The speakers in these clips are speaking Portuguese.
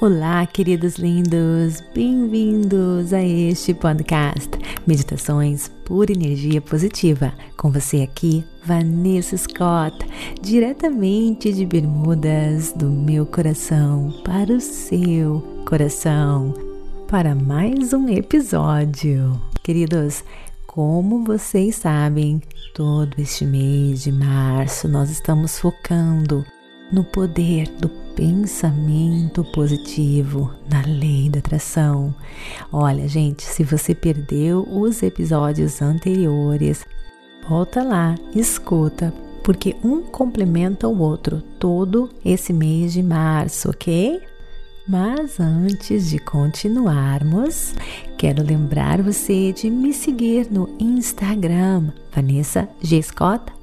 Olá, queridos lindos, bem-vindos a este podcast Meditações por Energia Positiva. Com você aqui, Vanessa Scott, diretamente de Bermudas, do meu coração para o seu coração, para mais um episódio. Queridos, como vocês sabem, todo este mês de março nós estamos focando no poder do pensamento positivo, na lei da atração. Olha, gente, se você perdeu os episódios anteriores, volta lá, escuta, porque um complementa o outro todo esse mês de março, ok? Mas antes de continuarmos, quero lembrar você de me seguir no Instagram, Vanessa G. Scott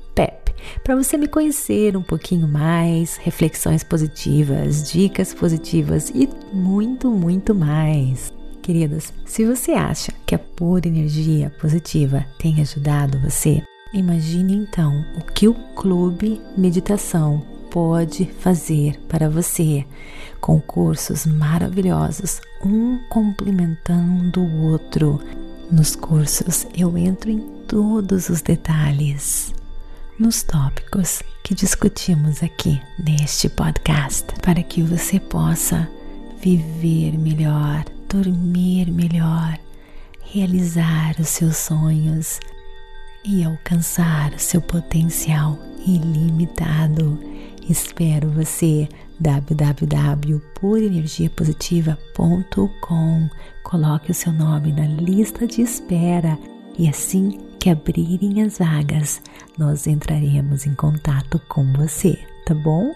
para você me conhecer um pouquinho mais, reflexões positivas, dicas positivas e muito, muito mais. Queridas, se você acha que a pura energia positiva tem ajudado você, imagine então o que o Clube Meditação pode fazer para você, com cursos maravilhosos, um complementando o outro. Nos cursos eu entro em todos os detalhes nos tópicos que discutimos aqui neste podcast, para que você possa viver melhor, dormir melhor, realizar os seus sonhos e alcançar o seu potencial ilimitado. Espero você www.purenergiapositiva.com. Coloque o seu nome na lista de espera e assim que abrirem as vagas, nós entraremos em contato com você, tá bom?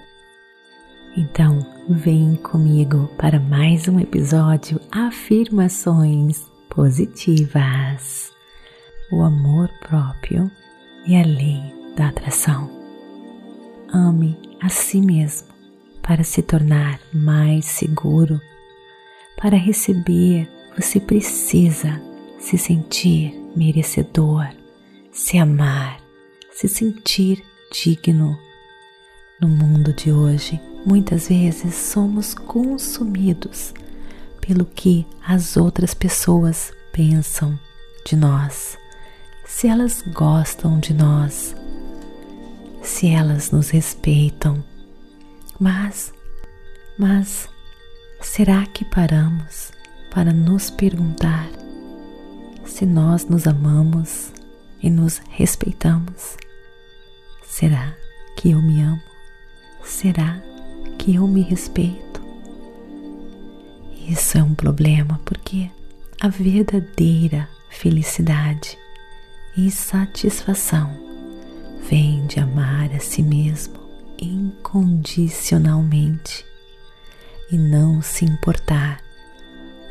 Então, vem comigo para mais um episódio Afirmações Positivas. O amor próprio e a lei da atração. Ame a si mesmo para se tornar mais seguro. Para receber, você precisa se sentir merecedor se amar, se sentir digno. No mundo de hoje, muitas vezes somos consumidos pelo que as outras pessoas pensam de nós, se elas gostam de nós, se elas nos respeitam. Mas, mas, será que paramos para nos perguntar se nós nos amamos e nos respeitamos. Será que eu me amo? Será que eu me respeito? Isso é um problema porque a verdadeira felicidade e satisfação vem de amar a si mesmo incondicionalmente e não se importar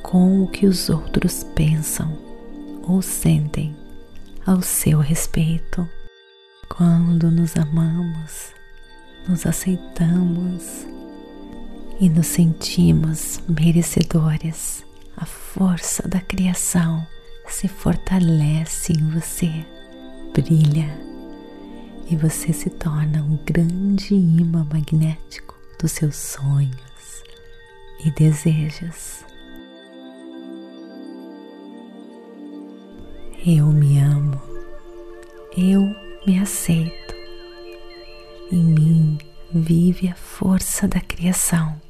com o que os outros pensam ou sentem ao seu respeito. Quando nos amamos, nos aceitamos e nos sentimos merecedores, a força da criação se fortalece em você, brilha e você se torna um grande imã magnético dos seus sonhos e desejos. Eu me amo, eu me aceito. Em mim vive a força da criação.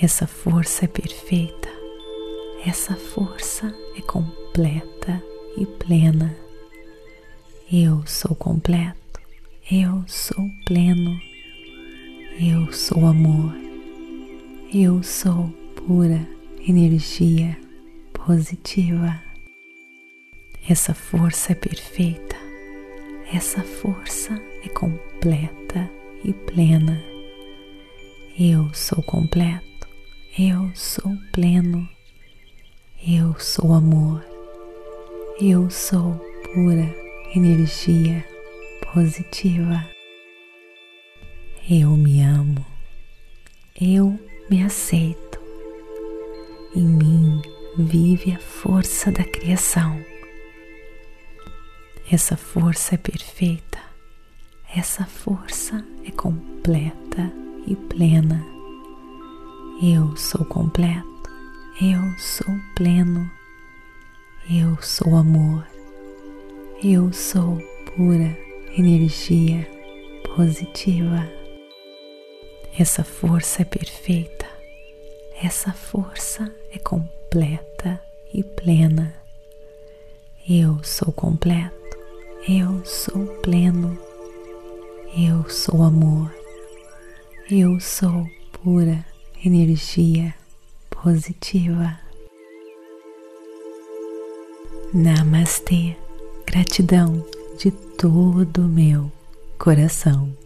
Essa força é perfeita, essa força é completa e plena. Eu sou completo, eu sou pleno, eu sou amor, eu sou pura energia positiva. Essa força é perfeita, essa força é completa e plena. Eu sou completo, eu sou pleno, eu sou amor, eu sou pura energia positiva. Eu me amo, eu me aceito. Em mim vive a força da criação essa força é perfeita, essa força é completa e plena. Eu sou completo. Eu sou pleno. Eu sou amor. Eu sou pura energia positiva. Essa força é perfeita. Essa força é completa e plena. Eu sou completo. Eu sou pleno. Eu sou amor. Eu sou pura energia positiva. Namastê, gratidão de todo o meu coração.